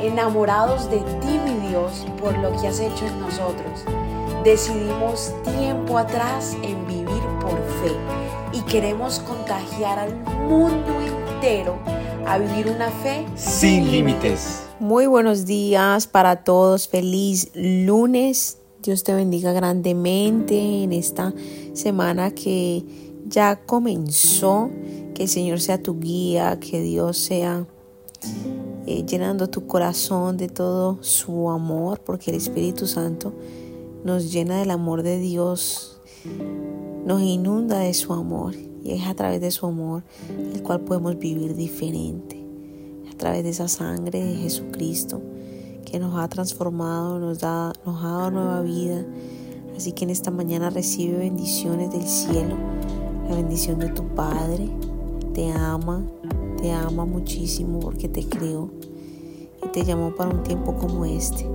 enamorados de ti, mi Dios, por lo que has hecho en nosotros. Decidimos tiempo atrás en vivir por fe y queremos contagiar al mundo entero a vivir una fe sin límites. Muy buenos días para todos, feliz lunes. Dios te bendiga grandemente en esta semana que ya comenzó. Que el Señor sea tu guía, que Dios sea eh, llenando tu corazón de todo su amor, porque el Espíritu Santo nos llena del amor de Dios, nos inunda de su amor y es a través de su amor el cual podemos vivir diferente, a través de esa sangre de Jesucristo que nos ha transformado, nos, da, nos ha dado nueva vida. Así que en esta mañana recibe bendiciones del cielo, la bendición de tu Padre, te ama, te ama muchísimo porque te creó y te llamó para un tiempo como este.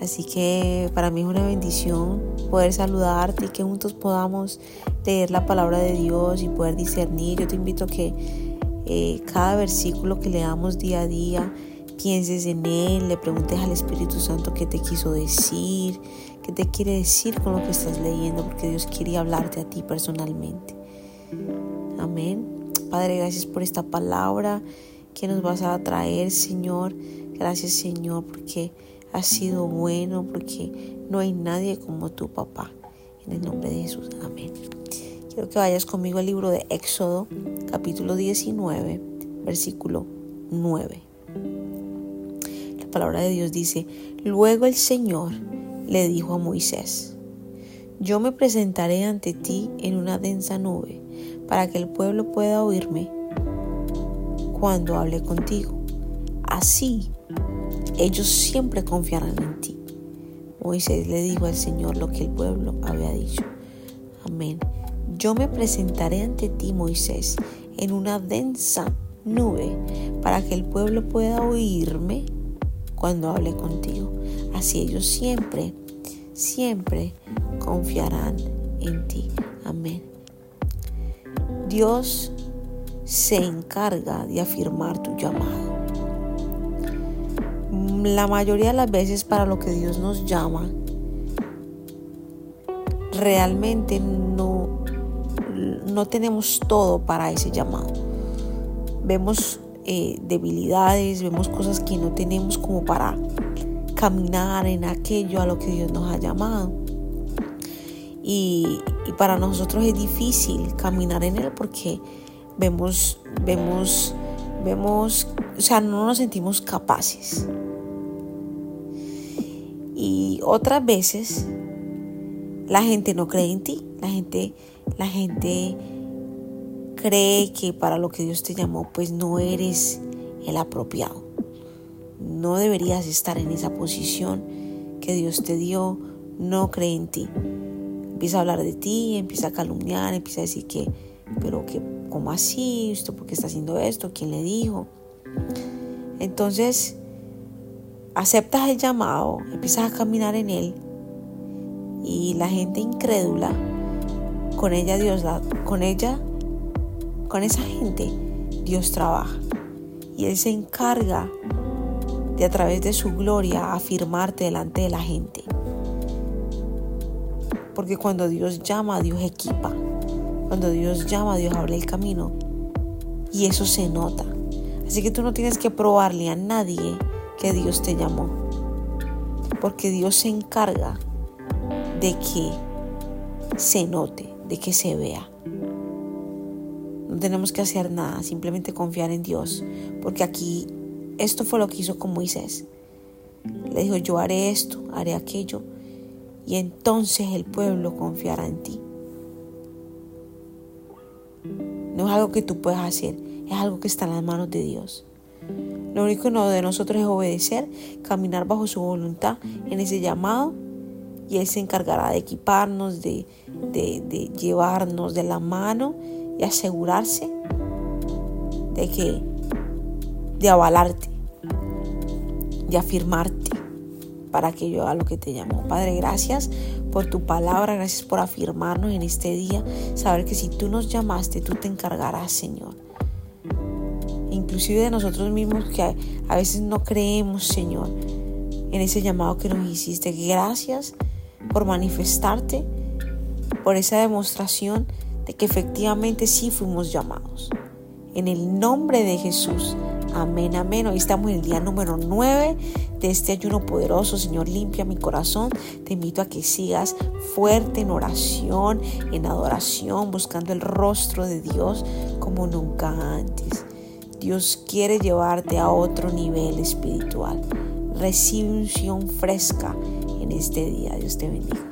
Así que para mí es una bendición poder saludarte y que juntos podamos leer la palabra de Dios y poder discernir. Yo te invito a que eh, cada versículo que leamos día a día pienses en él, le preguntes al Espíritu Santo qué te quiso decir, qué te quiere decir con lo que estás leyendo, porque Dios quiere hablarte a ti personalmente. Amén. Padre, gracias por esta palabra que nos vas a traer, Señor. Gracias, Señor, porque has sido bueno, porque no hay nadie como tu papá. En el nombre de Jesús, amén. Quiero que vayas conmigo al libro de Éxodo, capítulo 19, versículo 9. La palabra de Dios dice, luego el Señor le dijo a Moisés, yo me presentaré ante ti en una densa nube para que el pueblo pueda oírme cuando hable contigo. Así ellos siempre confiarán en ti. Moisés le dijo al Señor lo que el pueblo había dicho. Amén. Yo me presentaré ante ti, Moisés, en una densa nube para que el pueblo pueda oírme cuando hable contigo. Así ellos siempre, siempre confiarán en ti. Amén. Dios se encarga de afirmar tu llamado. La mayoría de las veces para lo que Dios nos llama, realmente no, no tenemos todo para ese llamado. Vemos eh, debilidades, vemos cosas que no tenemos como para caminar en aquello a lo que Dios nos ha llamado. Y, y para nosotros es difícil caminar en él porque vemos, vemos, vemos, o sea, no nos sentimos capaces. Y otras veces la gente no cree en ti, la gente, la gente cree que para lo que Dios te llamó, pues no eres el apropiado. No deberías estar en esa posición que Dios te dio, no cree en ti empieza a hablar de ti, empieza a calumniar, empieza a decir que, pero que, ¿cómo así? ¿Usted por qué está haciendo esto? ¿Quién le dijo? Entonces, aceptas el llamado, empiezas a caminar en él y la gente incrédula, con ella Dios, con ella, con esa gente, Dios trabaja. Y Él se encarga de a través de su gloria afirmarte delante de la gente. Porque cuando Dios llama, Dios equipa. Cuando Dios llama, Dios abre el camino. Y eso se nota. Así que tú no tienes que probarle a nadie que Dios te llamó. Porque Dios se encarga de que se note, de que se vea. No tenemos que hacer nada, simplemente confiar en Dios. Porque aquí esto fue lo que hizo con Moisés. Le dijo, yo haré esto, haré aquello y entonces el pueblo confiará en ti. No es algo que tú puedas hacer, es algo que está en las manos de Dios. Lo único de nosotros es obedecer, caminar bajo su voluntad en ese llamado y Él se encargará de equiparnos, de, de llevarnos de la mano y asegurarse de que, de avalarte, de afirmarte para que yo haga lo que te llamó. Padre, gracias por tu palabra, gracias por afirmarnos en este día, saber que si tú nos llamaste, tú te encargarás, Señor. inclusive de nosotros mismos que a, veces no creemos, Señor, en ese llamado que nos hiciste. Gracias por manifestarte, por esa demostración de que efectivamente sí fuimos llamados. En el nombre de Jesús. Amén, amén. Hoy estamos en el día número 9 de este ayuno poderoso. Señor, limpia mi corazón. Te invito a que sigas fuerte en oración, en adoración, buscando el rostro de Dios como nunca antes. Dios quiere llevarte a otro nivel espiritual. Recibe unción fresca en este día. Dios te bendiga.